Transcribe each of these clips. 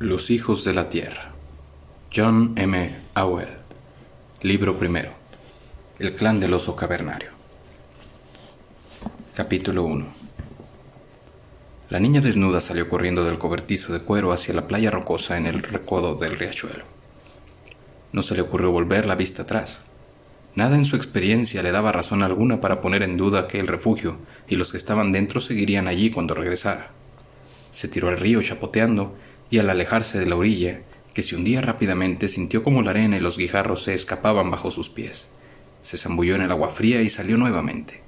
Los hijos de la tierra. John M. Auel. Libro primero. El clan del oso cavernario. Capítulo 1. La niña desnuda salió corriendo del cobertizo de cuero hacia la playa rocosa en el recodo del riachuelo. No se le ocurrió volver la vista atrás. Nada en su experiencia le daba razón alguna para poner en duda que el refugio y los que estaban dentro seguirían allí cuando regresara. Se tiró al río chapoteando y al alejarse de la orilla, que se hundía rápidamente, sintió como la arena y los guijarros se escapaban bajo sus pies. Se zambulló en el agua fría y salió nuevamente.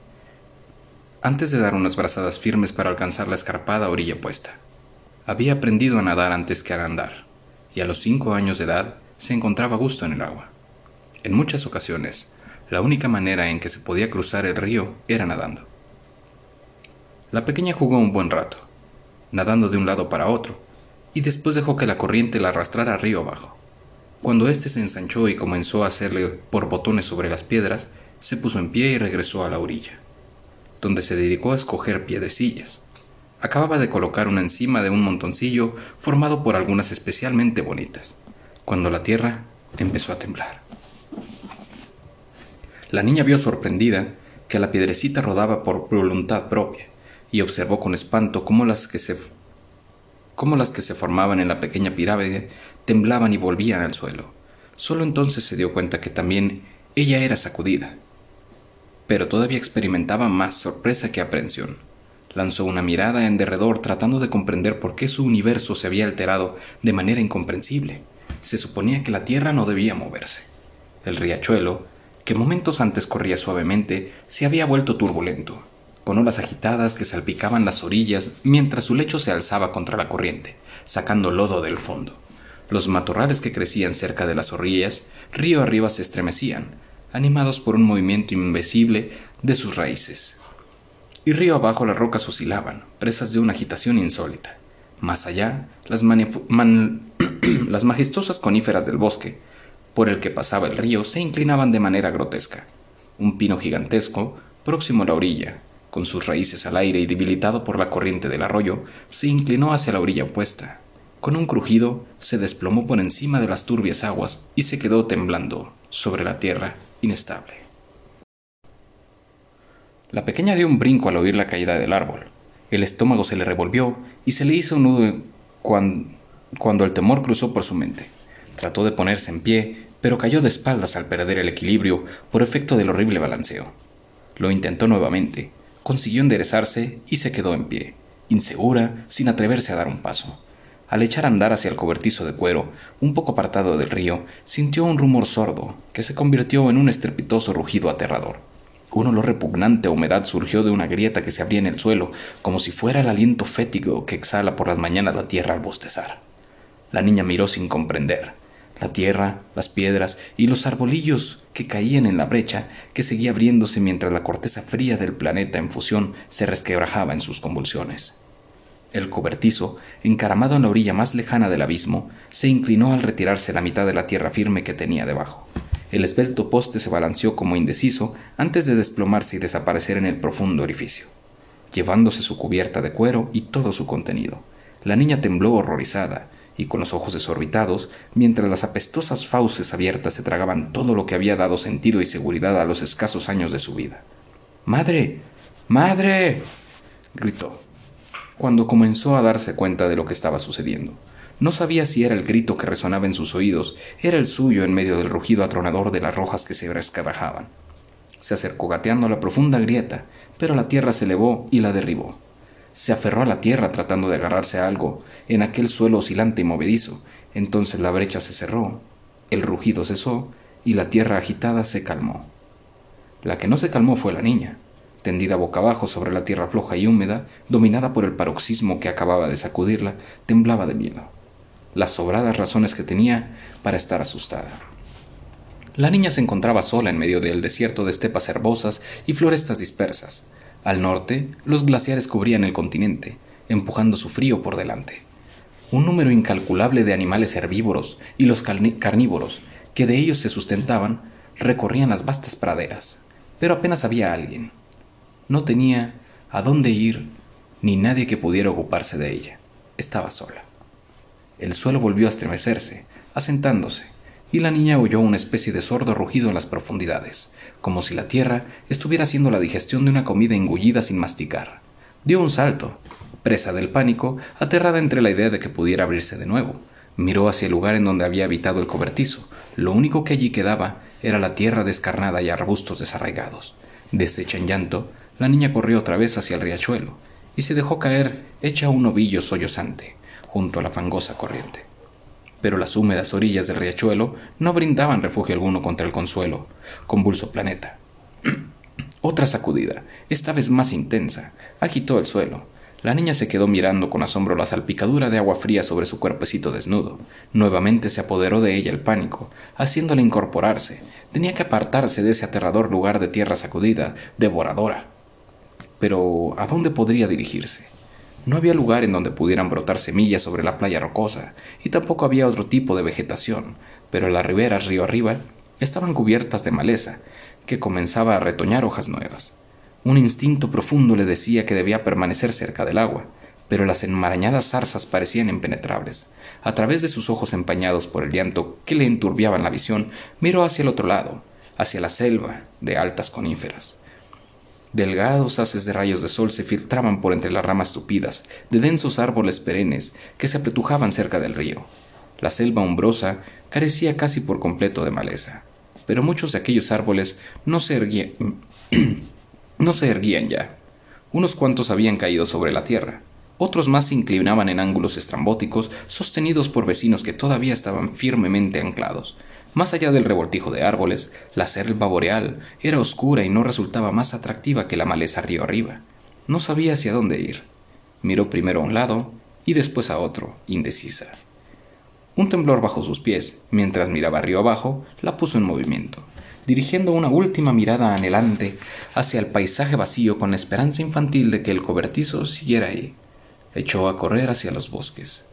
Antes de dar unas brazadas firmes para alcanzar la escarpada orilla puesta. Había aprendido a nadar antes que a andar, y a los cinco años de edad se encontraba a gusto en el agua. En muchas ocasiones, la única manera en que se podía cruzar el río era nadando. La pequeña jugó un buen rato, nadando de un lado para otro, y después dejó que la corriente la arrastrara río abajo. Cuando éste se ensanchó y comenzó a hacerle por botones sobre las piedras, se puso en pie y regresó a la orilla, donde se dedicó a escoger piedecillas. Acababa de colocar una encima de un montoncillo formado por algunas especialmente bonitas, cuando la tierra empezó a temblar. La niña vio sorprendida que la piedrecita rodaba por voluntad propia y observó con espanto cómo las que se cómo las que se formaban en la pequeña pirámide temblaban y volvían al suelo. Solo entonces se dio cuenta que también ella era sacudida. Pero todavía experimentaba más sorpresa que aprensión. Lanzó una mirada en derredor tratando de comprender por qué su universo se había alterado de manera incomprensible. Se suponía que la Tierra no debía moverse. El riachuelo, que momentos antes corría suavemente, se había vuelto turbulento, con olas agitadas que salpicaban las orillas mientras su lecho se alzaba contra la corriente, sacando lodo del fondo. Los matorrales que crecían cerca de las orillas, río arriba se estremecían, animados por un movimiento invisible de sus raíces. Y río abajo las rocas oscilaban, presas de una agitación insólita. Más allá, las, las majestuosas coníferas del bosque, por el que pasaba el río se inclinaban de manera grotesca. Un pino gigantesco, próximo a la orilla, con sus raíces al aire y debilitado por la corriente del arroyo, se inclinó hacia la orilla opuesta. Con un crujido se desplomó por encima de las turbias aguas y se quedó temblando sobre la tierra inestable. La pequeña dio un brinco al oír la caída del árbol. El estómago se le revolvió y se le hizo un nudo cuando, cuando el temor cruzó por su mente. Trató de ponerse en pie, pero cayó de espaldas al perder el equilibrio por efecto del horrible balanceo. Lo intentó nuevamente, consiguió enderezarse y se quedó en pie, insegura, sin atreverse a dar un paso. Al echar a andar hacia el cobertizo de cuero, un poco apartado del río, sintió un rumor sordo, que se convirtió en un estrepitoso rugido aterrador. Un olor repugnante a humedad surgió de una grieta que se abría en el suelo, como si fuera el aliento fétido que exhala por las mañanas la tierra al bostezar. La niña miró sin comprender la tierra, las piedras y los arbolillos que caían en la brecha que seguía abriéndose mientras la corteza fría del planeta en fusión se resquebrajaba en sus convulsiones. El cobertizo, encaramado en la orilla más lejana del abismo, se inclinó al retirarse la mitad de la tierra firme que tenía debajo. El esbelto poste se balanceó como indeciso antes de desplomarse y desaparecer en el profundo orificio, llevándose su cubierta de cuero y todo su contenido. La niña tembló horrorizada, y con los ojos desorbitados, mientras las apestosas fauces abiertas se tragaban todo lo que había dado sentido y seguridad a los escasos años de su vida. Madre. Madre. gritó, cuando comenzó a darse cuenta de lo que estaba sucediendo. No sabía si era el grito que resonaba en sus oídos, era el suyo en medio del rugido atronador de las rojas que se resquebrajaban. Se acercó gateando a la profunda grieta, pero la tierra se elevó y la derribó. Se aferró a la tierra tratando de agarrarse a algo en aquel suelo oscilante y movedizo. Entonces la brecha se cerró, el rugido cesó y la tierra agitada se calmó. La que no se calmó fue la niña, tendida boca abajo sobre la tierra floja y húmeda, dominada por el paroxismo que acababa de sacudirla, temblaba de miedo. Las sobradas razones que tenía para estar asustada. La niña se encontraba sola en medio del desierto de estepas herbosas y florestas dispersas. Al norte, los glaciares cubrían el continente, empujando su frío por delante. Un número incalculable de animales herbívoros y los carnívoros, que de ellos se sustentaban, recorrían las vastas praderas, pero apenas había alguien. No tenía a dónde ir ni nadie que pudiera ocuparse de ella. Estaba sola. El suelo volvió a estremecerse, asentándose, y la niña oyó una especie de sordo rugido en las profundidades, como si la tierra estuviera haciendo la digestión de una comida engullida sin masticar. Dio un salto, presa del pánico, aterrada entre la idea de que pudiera abrirse de nuevo. Miró hacia el lugar en donde había habitado el cobertizo. Lo único que allí quedaba era la tierra descarnada y arbustos desarraigados. Deshecha en llanto, la niña corrió otra vez hacia el riachuelo y se dejó caer hecha un ovillo sollozante junto a la fangosa corriente. Pero las húmedas orillas del riachuelo no brindaban refugio alguno contra el consuelo, convulso planeta. Otra sacudida, esta vez más intensa, agitó el suelo. La niña se quedó mirando con asombro la salpicadura de agua fría sobre su cuerpecito desnudo. Nuevamente se apoderó de ella el pánico, haciéndole incorporarse. Tenía que apartarse de ese aterrador lugar de tierra sacudida, devoradora. Pero ¿a dónde podría dirigirse? No había lugar en donde pudieran brotar semillas sobre la playa rocosa, y tampoco había otro tipo de vegetación, pero las riberas río arriba estaban cubiertas de maleza, que comenzaba a retoñar hojas nuevas. Un instinto profundo le decía que debía permanecer cerca del agua, pero las enmarañadas zarzas parecían impenetrables. A través de sus ojos empañados por el llanto que le enturbiaban la visión, miró hacia el otro lado, hacia la selva de altas coníferas. Delgados haces de rayos de sol se filtraban por entre las ramas tupidas de densos árboles perennes que se apretujaban cerca del río. La selva umbrosa carecía casi por completo de maleza, pero muchos de aquellos árboles no se erguían, no se erguían ya. Unos cuantos habían caído sobre la tierra, otros más se inclinaban en ángulos estrambóticos sostenidos por vecinos que todavía estaban firmemente anclados, más allá del revoltijo de árboles, la selva boreal era oscura y no resultaba más atractiva que la maleza río arriba. No sabía hacia dónde ir. Miró primero a un lado y después a otro, indecisa. Un temblor bajo sus pies, mientras miraba río abajo, la puso en movimiento, dirigiendo una última mirada anhelante hacia el paisaje vacío con la esperanza infantil de que el cobertizo siguiera ahí. Echó a correr hacia los bosques.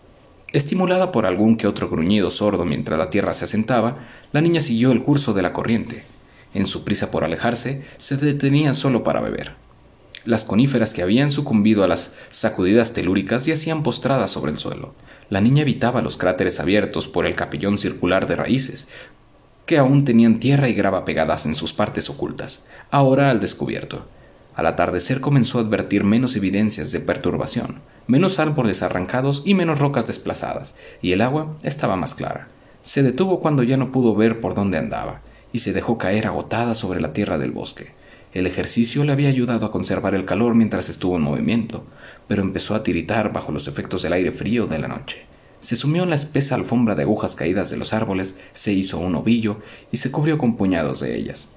Estimulada por algún que otro gruñido sordo mientras la tierra se asentaba, la niña siguió el curso de la corriente. En su prisa por alejarse, se detenía solo para beber. Las coníferas que habían sucumbido a las sacudidas telúricas yacían postradas sobre el suelo. La niña evitaba los cráteres abiertos por el capillón circular de raíces, que aún tenían tierra y grava pegadas en sus partes ocultas, ahora al descubierto. Al atardecer comenzó a advertir menos evidencias de perturbación, menos árboles arrancados y menos rocas desplazadas, y el agua estaba más clara. Se detuvo cuando ya no pudo ver por dónde andaba, y se dejó caer agotada sobre la tierra del bosque. El ejercicio le había ayudado a conservar el calor mientras estuvo en movimiento, pero empezó a tiritar bajo los efectos del aire frío de la noche. Se sumió en la espesa alfombra de agujas caídas de los árboles, se hizo un ovillo y se cubrió con puñados de ellas.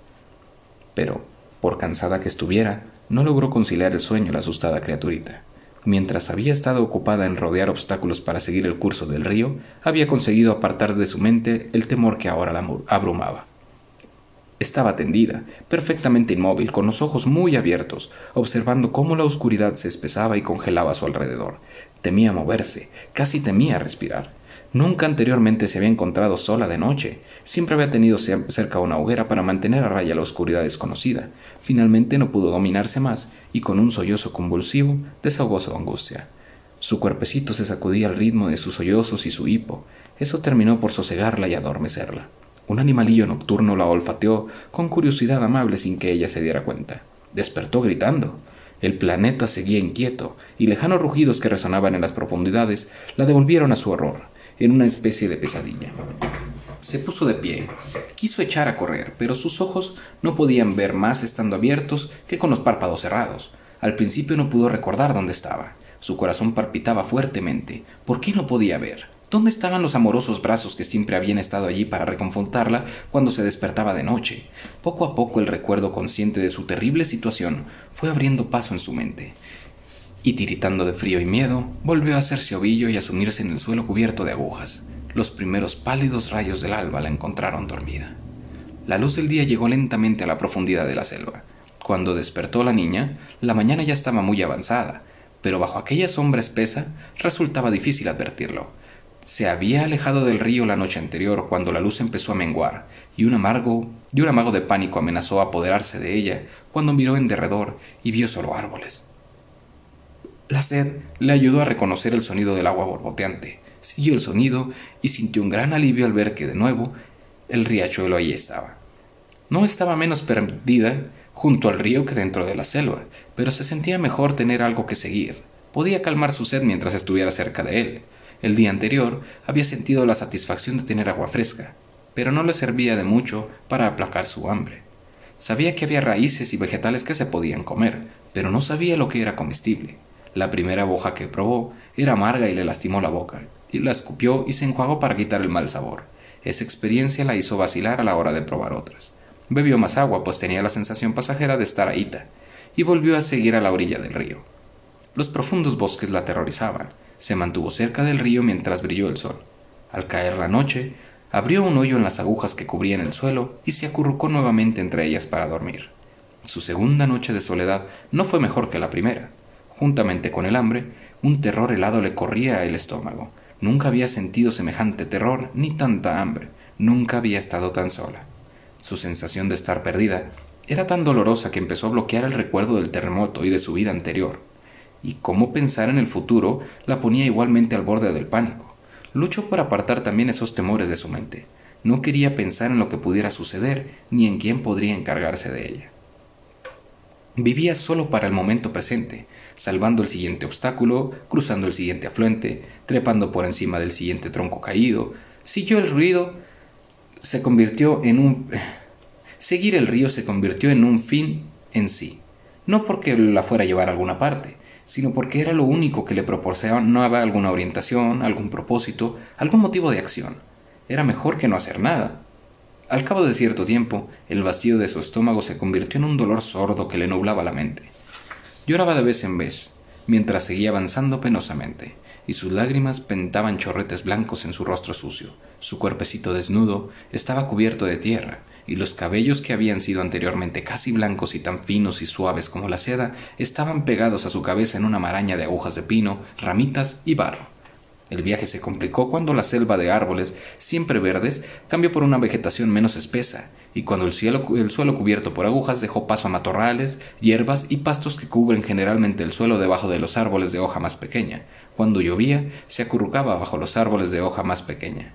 Pero por cansada que estuviera, no logró conciliar el sueño la asustada criaturita. Mientras había estado ocupada en rodear obstáculos para seguir el curso del río, había conseguido apartar de su mente el temor que ahora la abrumaba. Estaba tendida, perfectamente inmóvil, con los ojos muy abiertos, observando cómo la oscuridad se espesaba y congelaba a su alrededor. Temía moverse, casi temía respirar. Nunca anteriormente se había encontrado sola de noche. Siempre había tenido cerca una hoguera para mantener a raya la oscuridad desconocida. Finalmente no pudo dominarse más y con un sollozo convulsivo desahogó su angustia. Su cuerpecito se sacudía al ritmo de sus sollozos y su hipo. Eso terminó por sosegarla y adormecerla. Un animalillo nocturno la olfateó con curiosidad amable sin que ella se diera cuenta. Despertó gritando. El planeta seguía inquieto, y lejanos rugidos que resonaban en las profundidades la devolvieron a su horror en una especie de pesadilla. Se puso de pie. Quiso echar a correr, pero sus ojos no podían ver más estando abiertos que con los párpados cerrados. Al principio no pudo recordar dónde estaba. Su corazón palpitaba fuertemente. ¿Por qué no podía ver? ¿Dónde estaban los amorosos brazos que siempre habían estado allí para reconfortarla cuando se despertaba de noche? Poco a poco el recuerdo consciente de su terrible situación fue abriendo paso en su mente y tiritando de frío y miedo, volvió a hacerse ovillo y a sumirse en el suelo cubierto de agujas. Los primeros pálidos rayos del alba la encontraron dormida. La luz del día llegó lentamente a la profundidad de la selva. Cuando despertó la niña, la mañana ya estaba muy avanzada, pero bajo aquella sombra espesa resultaba difícil advertirlo. Se había alejado del río la noche anterior cuando la luz empezó a menguar, y un amargo y un amago de pánico amenazó apoderarse de ella cuando miró en derredor y vio solo árboles. La sed le ayudó a reconocer el sonido del agua borboteante, siguió el sonido y sintió un gran alivio al ver que de nuevo el riachuelo ahí estaba. No estaba menos perdida junto al río que dentro de la selva, pero se sentía mejor tener algo que seguir. Podía calmar su sed mientras estuviera cerca de él. El día anterior había sentido la satisfacción de tener agua fresca, pero no le servía de mucho para aplacar su hambre. Sabía que había raíces y vegetales que se podían comer, pero no sabía lo que era comestible. La primera hoja que probó era amarga y le lastimó la boca, y la escupió y se enjuagó para quitar el mal sabor. Esa experiencia la hizo vacilar a la hora de probar otras. Bebió más agua, pues tenía la sensación pasajera de estar ahíta, y volvió a seguir a la orilla del río. Los profundos bosques la aterrorizaban. Se mantuvo cerca del río mientras brilló el sol. Al caer la noche, abrió un hoyo en las agujas que cubrían el suelo y se acurrucó nuevamente entre ellas para dormir. Su segunda noche de soledad no fue mejor que la primera. Juntamente con el hambre, un terror helado le corría el estómago. Nunca había sentido semejante terror ni tanta hambre. Nunca había estado tan sola. Su sensación de estar perdida era tan dolorosa que empezó a bloquear el recuerdo del terremoto y de su vida anterior. Y cómo pensar en el futuro la ponía igualmente al borde del pánico. Luchó por apartar también esos temores de su mente. No quería pensar en lo que pudiera suceder ni en quién podría encargarse de ella. Vivía solo para el momento presente, salvando el siguiente obstáculo, cruzando el siguiente afluente, trepando por encima del siguiente tronco caído. Siguió el ruido se convirtió en un... Seguir el río se convirtió en un fin en sí, no porque la fuera a llevar a alguna parte, sino porque era lo único que le proporcionaba alguna orientación, algún propósito, algún motivo de acción. Era mejor que no hacer nada. Al cabo de cierto tiempo, el vacío de su estómago se convirtió en un dolor sordo que le nublaba la mente. Lloraba de vez en vez, mientras seguía avanzando penosamente y sus lágrimas pentaban chorretes blancos en su rostro sucio. Su cuerpecito desnudo estaba cubierto de tierra, y los cabellos que habían sido anteriormente casi blancos y tan finos y suaves como la seda estaban pegados a su cabeza en una maraña de agujas de pino, ramitas y barro. El viaje se complicó cuando la selva de árboles, siempre verdes, cambió por una vegetación menos espesa, y cuando el, el suelo cubierto por agujas dejó paso a matorrales, hierbas y pastos que cubren generalmente el suelo debajo de los árboles de hoja más pequeña. Cuando llovía, se acurrucaba bajo los árboles de hoja más pequeña.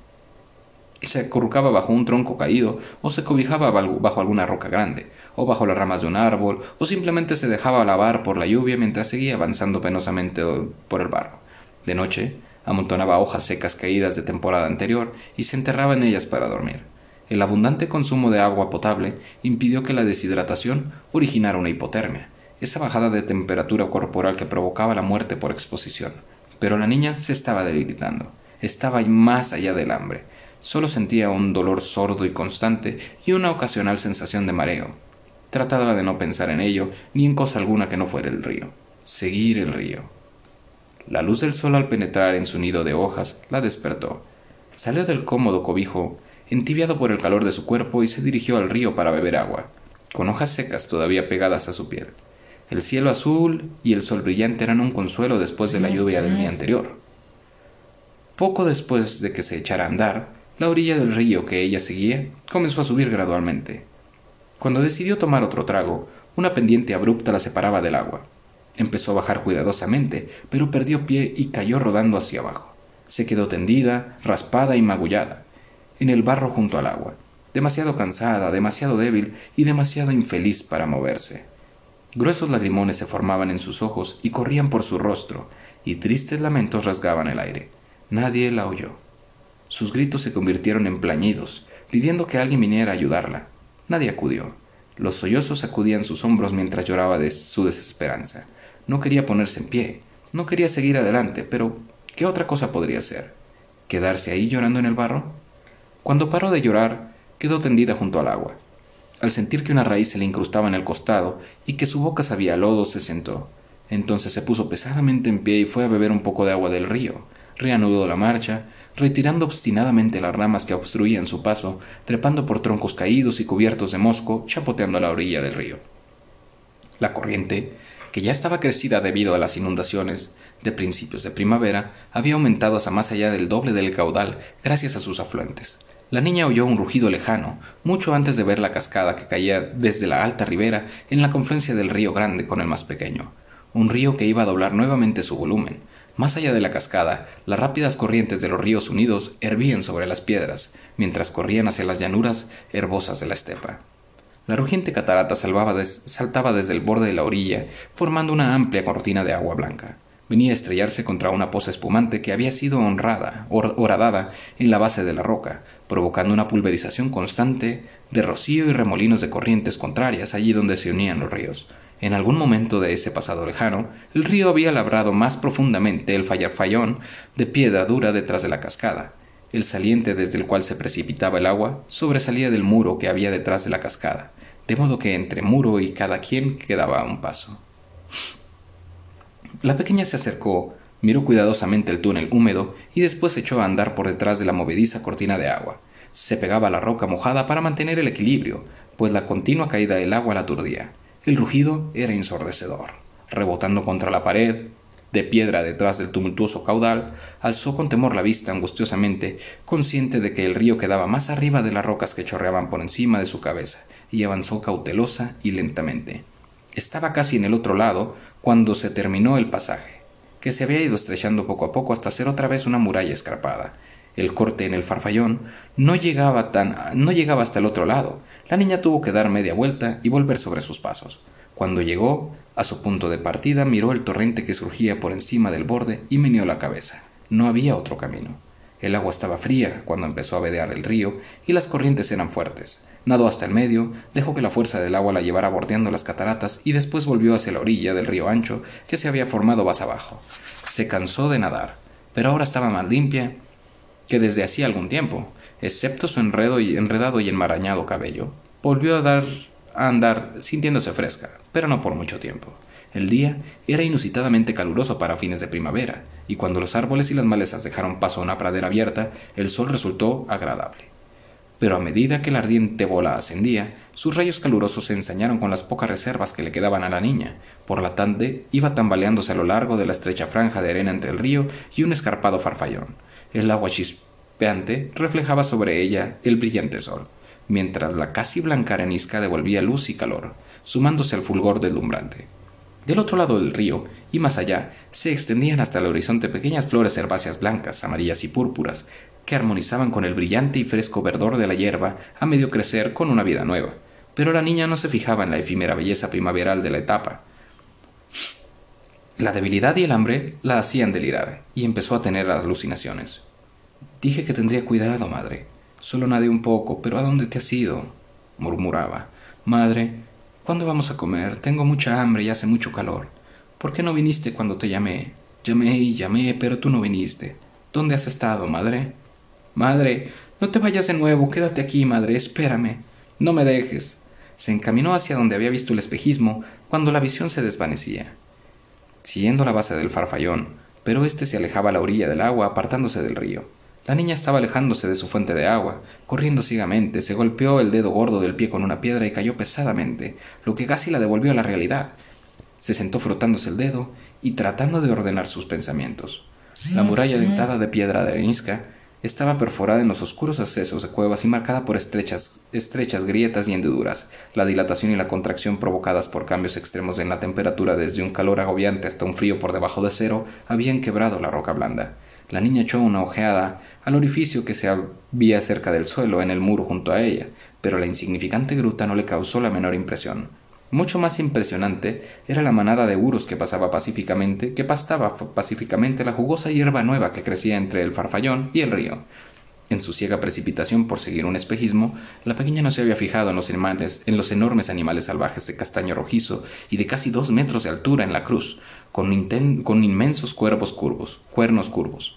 Se acurrucaba bajo un tronco caído, o se cobijaba bajo alguna roca grande, o bajo las ramas de un árbol, o simplemente se dejaba lavar por la lluvia mientras seguía avanzando penosamente por el barro. De noche, amontonaba hojas secas caídas de temporada anterior y se enterraba en ellas para dormir. El abundante consumo de agua potable impidió que la deshidratación originara una hipotermia, esa bajada de temperatura corporal que provocaba la muerte por exposición. Pero la niña se estaba debilitando, estaba más allá del hambre, solo sentía un dolor sordo y constante y una ocasional sensación de mareo. Trataba de no pensar en ello ni en cosa alguna que no fuera el río. Seguir el río. La luz del sol al penetrar en su nido de hojas la despertó. Salió del cómodo cobijo, entibiado por el calor de su cuerpo, y se dirigió al río para beber agua, con hojas secas todavía pegadas a su piel. El cielo azul y el sol brillante eran un consuelo después de la lluvia del día anterior. Poco después de que se echara a andar, la orilla del río que ella seguía comenzó a subir gradualmente. Cuando decidió tomar otro trago, una pendiente abrupta la separaba del agua. Empezó a bajar cuidadosamente, pero perdió pie y cayó rodando hacia abajo. Se quedó tendida, raspada y magullada, en el barro junto al agua, demasiado cansada, demasiado débil y demasiado infeliz para moverse. Gruesos lagrimones se formaban en sus ojos y corrían por su rostro, y tristes lamentos rasgaban el aire. Nadie la oyó. Sus gritos se convirtieron en plañidos, pidiendo que alguien viniera a ayudarla. Nadie acudió. Los sollozos sacudían sus hombros mientras lloraba de su desesperanza. No quería ponerse en pie, no quería seguir adelante, pero ¿qué otra cosa podría hacer? ¿Quedarse ahí llorando en el barro? Cuando paró de llorar, quedó tendida junto al agua. Al sentir que una raíz se le incrustaba en el costado y que su boca sabía lodo, se sentó. Entonces se puso pesadamente en pie y fue a beber un poco de agua del río. Reanudó la marcha, retirando obstinadamente las ramas que obstruían su paso, trepando por troncos caídos y cubiertos de mosco, chapoteando a la orilla del río. La corriente, que ya estaba crecida debido a las inundaciones de principios de primavera, había aumentado hasta más allá del doble del caudal gracias a sus afluentes. La niña oyó un rugido lejano, mucho antes de ver la cascada que caía desde la alta ribera en la confluencia del río Grande con el más pequeño, un río que iba a doblar nuevamente su volumen. Más allá de la cascada, las rápidas corrientes de los ríos unidos hervían sobre las piedras, mientras corrían hacia las llanuras herbosas de la estepa. La rugiente catarata saltaba desde el borde de la orilla, formando una amplia cortina de agua blanca. Venía a estrellarse contra una poza espumante que había sido honrada, horadada en la base de la roca, provocando una pulverización constante de rocío y remolinos de corrientes contrarias allí donde se unían los ríos. En algún momento de ese pasado lejano, el río había labrado más profundamente el fallón de piedra dura detrás de la cascada, el saliente desde el cual se precipitaba el agua sobresalía del muro que había detrás de la cascada, de modo que entre muro y cada quien quedaba un paso. La pequeña se acercó, miró cuidadosamente el túnel húmedo y después echó a andar por detrás de la movediza cortina de agua. Se pegaba a la roca mojada para mantener el equilibrio, pues la continua caída del agua la aturdía. El rugido era ensordecedor. Rebotando contra la pared, de piedra detrás del tumultuoso caudal, alzó con temor la vista angustiosamente, consciente de que el río quedaba más arriba de las rocas que chorreaban por encima de su cabeza, y avanzó cautelosa y lentamente. Estaba casi en el otro lado cuando se terminó el pasaje, que se había ido estrechando poco a poco hasta ser otra vez una muralla escarpada. El corte en el farfallón no llegaba tan no llegaba hasta el otro lado. La niña tuvo que dar media vuelta y volver sobre sus pasos. Cuando llegó a su punto de partida, miró el torrente que surgía por encima del borde y meneó la cabeza. No había otro camino. El agua estaba fría cuando empezó a vedear el río y las corrientes eran fuertes. Nadó hasta el medio, dejó que la fuerza del agua la llevara bordeando las cataratas y después volvió hacia la orilla del río ancho que se había formado más abajo. Se cansó de nadar, pero ahora estaba más limpia que desde hacía algún tiempo, excepto su enredo y enredado y enmarañado cabello. Volvió a dar a andar sintiéndose fresca, pero no por mucho tiempo. El día era inusitadamente caluroso para fines de primavera, y cuando los árboles y las malezas dejaron paso a una pradera abierta, el sol resultó agradable. Pero a medida que la ardiente bola ascendía, sus rayos calurosos se ensañaron con las pocas reservas que le quedaban a la niña. Por la tarde iba tambaleándose a lo largo de la estrecha franja de arena entre el río y un escarpado farfallón. El agua chispeante reflejaba sobre ella el brillante sol mientras la casi blanca arenisca devolvía luz y calor, sumándose al fulgor deslumbrante. Del otro lado del río, y más allá, se extendían hasta el horizonte pequeñas flores herbáceas blancas, amarillas y púrpuras, que armonizaban con el brillante y fresco verdor de la hierba a medio crecer con una vida nueva. Pero la niña no se fijaba en la efímera belleza primaveral de la etapa. La debilidad y el hambre la hacían delirar, y empezó a tener alucinaciones. Dije que tendría cuidado, madre, Solo nadé un poco, pero ¿a dónde te has ido? murmuraba. Madre, ¿cuándo vamos a comer? Tengo mucha hambre y hace mucho calor. ¿Por qué no viniste cuando te llamé? Llamé y llamé, pero tú no viniste. ¿Dónde has estado, madre? Madre, no te vayas de nuevo, quédate aquí, madre, espérame. No me dejes. Se encaminó hacia donde había visto el espejismo cuando la visión se desvanecía. Siguiendo la base del farfallón, pero éste se alejaba a la orilla del agua apartándose del río. La niña estaba alejándose de su fuente de agua, corriendo ciegamente, se golpeó el dedo gordo del pie con una piedra y cayó pesadamente, lo que casi la devolvió a la realidad. Se sentó frotándose el dedo y tratando de ordenar sus pensamientos. La muralla dentada de piedra de arenisca estaba perforada en los oscuros accesos de cuevas y marcada por estrechas, estrechas grietas y hendiduras. La dilatación y la contracción provocadas por cambios extremos en la temperatura desde un calor agobiante hasta un frío por debajo de cero habían quebrado la roca blanda. La niña echó una ojeada al orificio que se había cerca del suelo en el muro junto a ella, pero la insignificante gruta no le causó la menor impresión. Mucho más impresionante era la manada de uros que pasaba pacíficamente, que pastaba pacíficamente la jugosa hierba nueva que crecía entre el farfallón y el río. En su ciega precipitación por seguir un espejismo, la pequeña no se había fijado en los, en los enormes animales salvajes de castaño rojizo y de casi dos metros de altura en la cruz, con, inmensos cuervos curvos, cuernos curvos.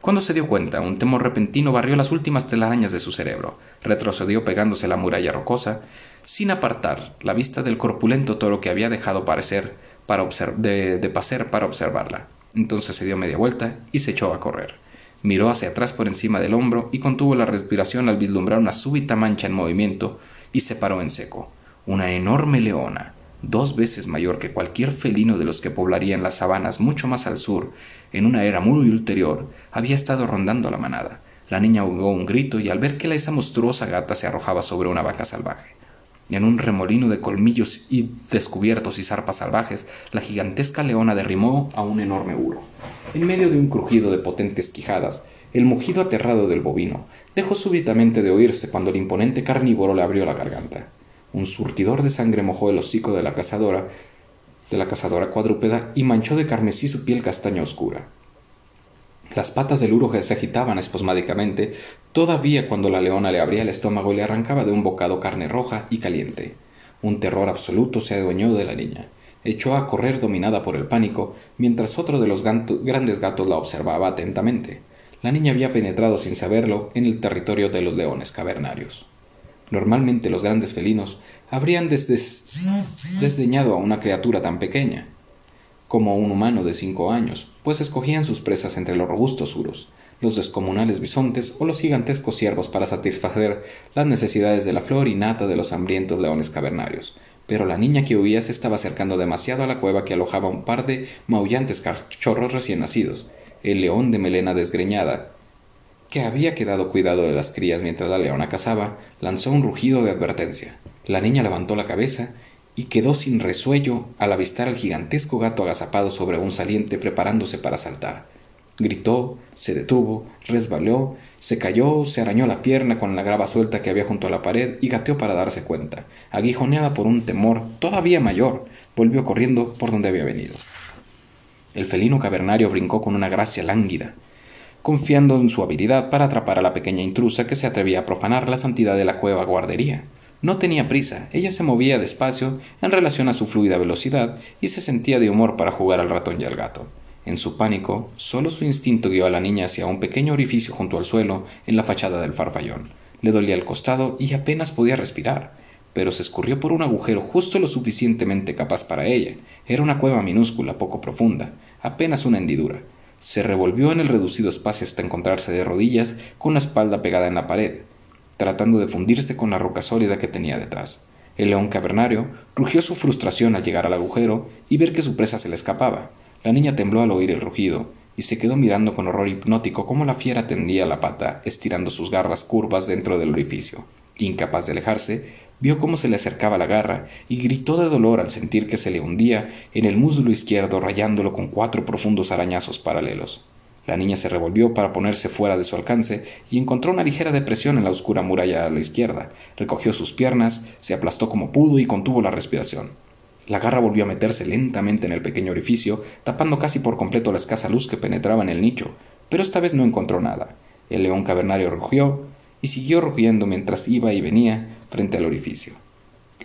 Cuando se dio cuenta, un temor repentino barrió las últimas telarañas de su cerebro. Retrocedió pegándose la muralla rocosa, sin apartar la vista del corpulento toro que había dejado para de, de para observarla. Entonces se dio media vuelta y se echó a correr. Miró hacia atrás por encima del hombro y contuvo la respiración al vislumbrar una súbita mancha en movimiento y se paró en seco. Una enorme leona, dos veces mayor que cualquier felino de los que poblarían las sabanas mucho más al sur, en una era muy ulterior, había estado rondando la manada. La niña ahogó un grito y al ver que esa monstruosa gata se arrojaba sobre una vaca salvaje. en un remolino de colmillos y descubiertos y zarpas salvajes, la gigantesca leona derrimó a un enorme uro. En medio de un crujido de potentes quijadas, el mugido aterrado del bovino dejó súbitamente de oírse cuando el imponente carnívoro le abrió la garganta. Un surtidor de sangre mojó el hocico de la cazadora, de la cazadora cuadrúpeda y manchó de carmesí su piel castaña oscura. Las patas del uruge se agitaban espasmádicamente, todavía cuando la leona le abría el estómago y le arrancaba de un bocado carne roja y caliente. Un terror absoluto se adueñó de la niña. Echó a correr dominada por el pánico, mientras otro de los grandes gatos la observaba atentamente. La niña había penetrado sin saberlo en el territorio de los leones cavernarios. Normalmente los grandes felinos habrían desdeñado a una criatura tan pequeña como un humano de cinco años, pues escogían sus presas entre los robustos uros, los descomunales bisontes o los gigantescos ciervos para satisfacer las necesidades de la flor y nata de los hambrientos leones cavernarios. Pero la niña que huía se estaba acercando demasiado a la cueva que alojaba un par de maullantes cachorros recién nacidos. El león de melena desgreñada, que había quedado cuidado de las crías mientras la leona cazaba, lanzó un rugido de advertencia. La niña levantó la cabeza y quedó sin resuello al avistar al gigantesco gato agazapado sobre un saliente preparándose para saltar. Gritó, se detuvo, resbaló, se cayó, se arañó la pierna con la grava suelta que había junto a la pared y gateó para darse cuenta. Aguijoneada por un temor todavía mayor, volvió corriendo por donde había venido. El felino cavernario brincó con una gracia lánguida, confiando en su habilidad para atrapar a la pequeña intrusa que se atrevía a profanar la santidad de la cueva guardería. No tenía prisa, ella se movía despacio en relación a su fluida velocidad y se sentía de humor para jugar al ratón y al gato. En su pánico, solo su instinto guió a la niña hacia un pequeño orificio junto al suelo en la fachada del farfallón. Le dolía el costado y apenas podía respirar, pero se escurrió por un agujero justo lo suficientemente capaz para ella. Era una cueva minúscula, poco profunda, apenas una hendidura. Se revolvió en el reducido espacio hasta encontrarse de rodillas con la espalda pegada en la pared tratando de fundirse con la roca sólida que tenía detrás. El león cavernario rugió su frustración al llegar al agujero y ver que su presa se le escapaba. La niña tembló al oír el rugido y se quedó mirando con horror hipnótico cómo la fiera tendía la pata, estirando sus garras curvas dentro del orificio. Incapaz de alejarse, vio cómo se le acercaba la garra y gritó de dolor al sentir que se le hundía en el muslo izquierdo rayándolo con cuatro profundos arañazos paralelos. La niña se revolvió para ponerse fuera de su alcance y encontró una ligera depresión en la oscura muralla a la izquierda. Recogió sus piernas, se aplastó como pudo y contuvo la respiración. La garra volvió a meterse lentamente en el pequeño orificio, tapando casi por completo la escasa luz que penetraba en el nicho, pero esta vez no encontró nada. El león cavernario rugió y siguió rugiendo mientras iba y venía frente al orificio.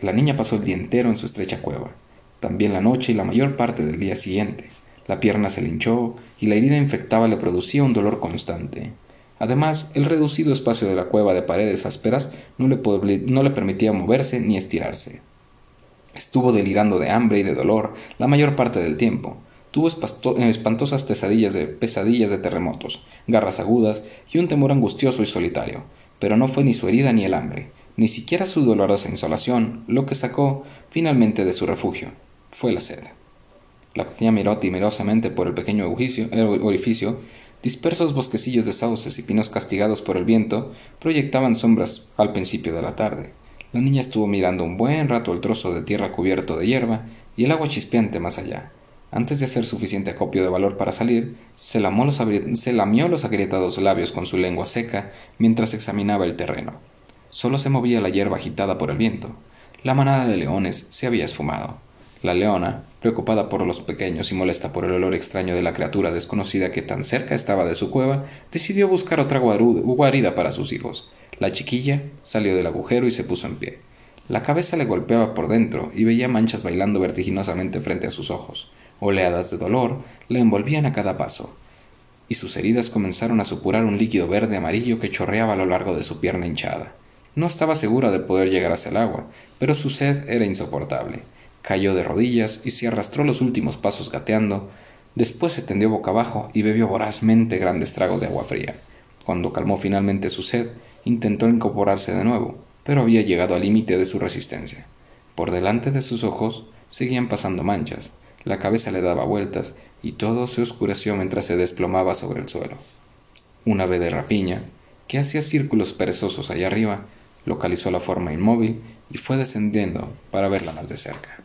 La niña pasó el día entero en su estrecha cueva, también la noche y la mayor parte del día siguiente. La pierna se le hinchó y la herida infectada le producía un dolor constante. Además, el reducido espacio de la cueva de paredes ásperas no le, no le permitía moverse ni estirarse. Estuvo delirando de hambre y de dolor la mayor parte del tiempo. Tuvo espantosas de, pesadillas de terremotos, garras agudas y un temor angustioso y solitario. Pero no fue ni su herida ni el hambre, ni siquiera su dolorosa insolación lo que sacó finalmente de su refugio. Fue la sed. La pequeña miró temerosamente por el pequeño orificio. Dispersos bosquecillos de sauces y pinos castigados por el viento proyectaban sombras al principio de la tarde. La niña estuvo mirando un buen rato el trozo de tierra cubierto de hierba y el agua chispeante más allá. Antes de hacer suficiente acopio de valor para salir, se, los se lamió los agrietados labios con su lengua seca mientras examinaba el terreno. Solo se movía la hierba agitada por el viento. La manada de leones se había esfumado. La leona, preocupada por los pequeños y molesta por el olor extraño de la criatura desconocida que tan cerca estaba de su cueva, decidió buscar otra guarida para sus hijos. La chiquilla salió del agujero y se puso en pie. La cabeza le golpeaba por dentro y veía manchas bailando vertiginosamente frente a sus ojos. Oleadas de dolor la envolvían a cada paso, y sus heridas comenzaron a supurar un líquido verde amarillo que chorreaba a lo largo de su pierna hinchada. No estaba segura de poder llegar hacia el agua, pero su sed era insoportable cayó de rodillas y se arrastró los últimos pasos gateando, después se tendió boca abajo y bebió vorazmente grandes tragos de agua fría. Cuando calmó finalmente su sed, intentó incorporarse de nuevo, pero había llegado al límite de su resistencia. Por delante de sus ojos seguían pasando manchas, la cabeza le daba vueltas y todo se oscureció mientras se desplomaba sobre el suelo. Una ave de rapiña, que hacía círculos perezosos allá arriba, localizó la forma inmóvil y fue descendiendo para verla más de cerca.